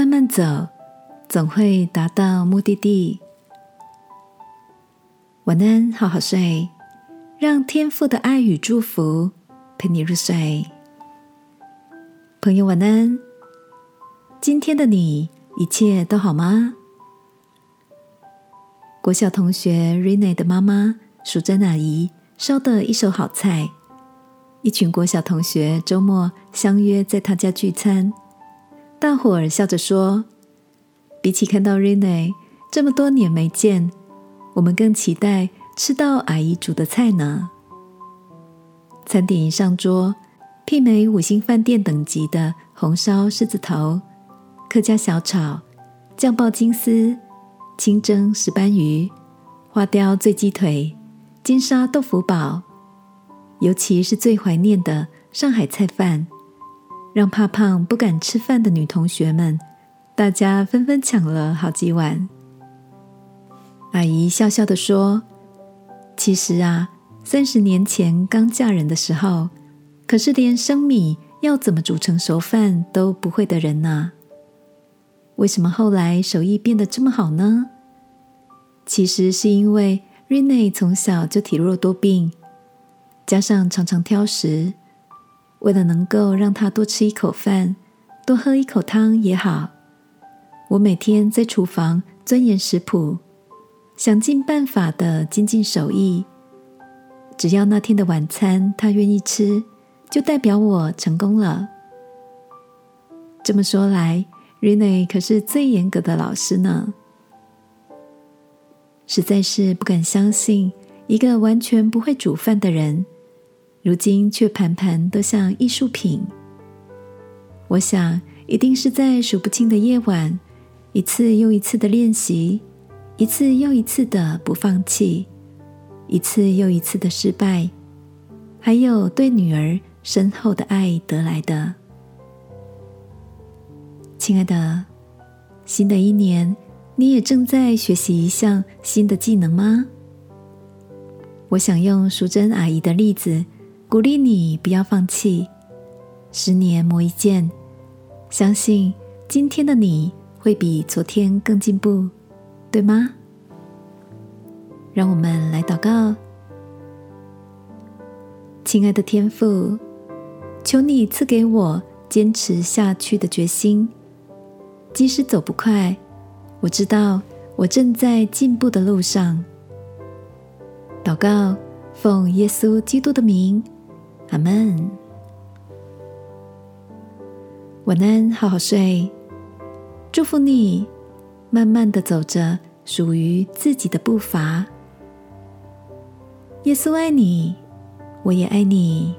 慢慢走，总会达到目的地。晚安，好好睡，让天父的爱与祝福陪你入睡。朋友，晚安。今天的你一切都好吗？国小同学 Rene 的妈妈淑珍阿姨烧的一手好菜，一群国小同学周末相约在她家聚餐。大伙儿笑着说：“比起看到 Rene 这么多年没见，我们更期待吃到阿姨煮的菜呢。”餐点一上桌，媲美五星饭店等级的红烧狮子头、客家小炒、酱爆金丝、清蒸石斑鱼、花雕醉鸡腿、金沙豆腐煲，尤其是最怀念的上海菜饭。让怕胖不敢吃饭的女同学们，大家纷纷抢了好几碗。阿姨笑笑的说：“其实啊，三十年前刚嫁人的时候，可是连生米要怎么煮成熟饭都不会的人呐。为什么后来手艺变得这么好呢？其实是因为瑞内从小就体弱多病，加上常常挑食。”为了能够让他多吃一口饭，多喝一口汤也好，我每天在厨房钻研食谱，想尽办法的精进手艺。只要那天的晚餐他愿意吃，就代表我成功了。这么说来，Rene 可是最严格的老师呢。实在是不敢相信，一个完全不会煮饭的人。如今却盘盘都像艺术品。我想，一定是在数不清的夜晚，一次又一次的练习，一次又一次的不放弃，一次又一次的失败，还有对女儿深厚的爱得来的。亲爱的，新的一年，你也正在学习一项新的技能吗？我想用淑珍阿姨的例子。鼓励你不要放弃，十年磨一剑，相信今天的你会比昨天更进步，对吗？让我们来祷告，亲爱的天父，求你赐给我坚持下去的决心，即使走不快，我知道我正在进步的路上。祷告，奉耶稣基督的名。阿门。晚安，好好睡。祝福你，慢慢的走着属于自己的步伐。耶稣爱你，我也爱你。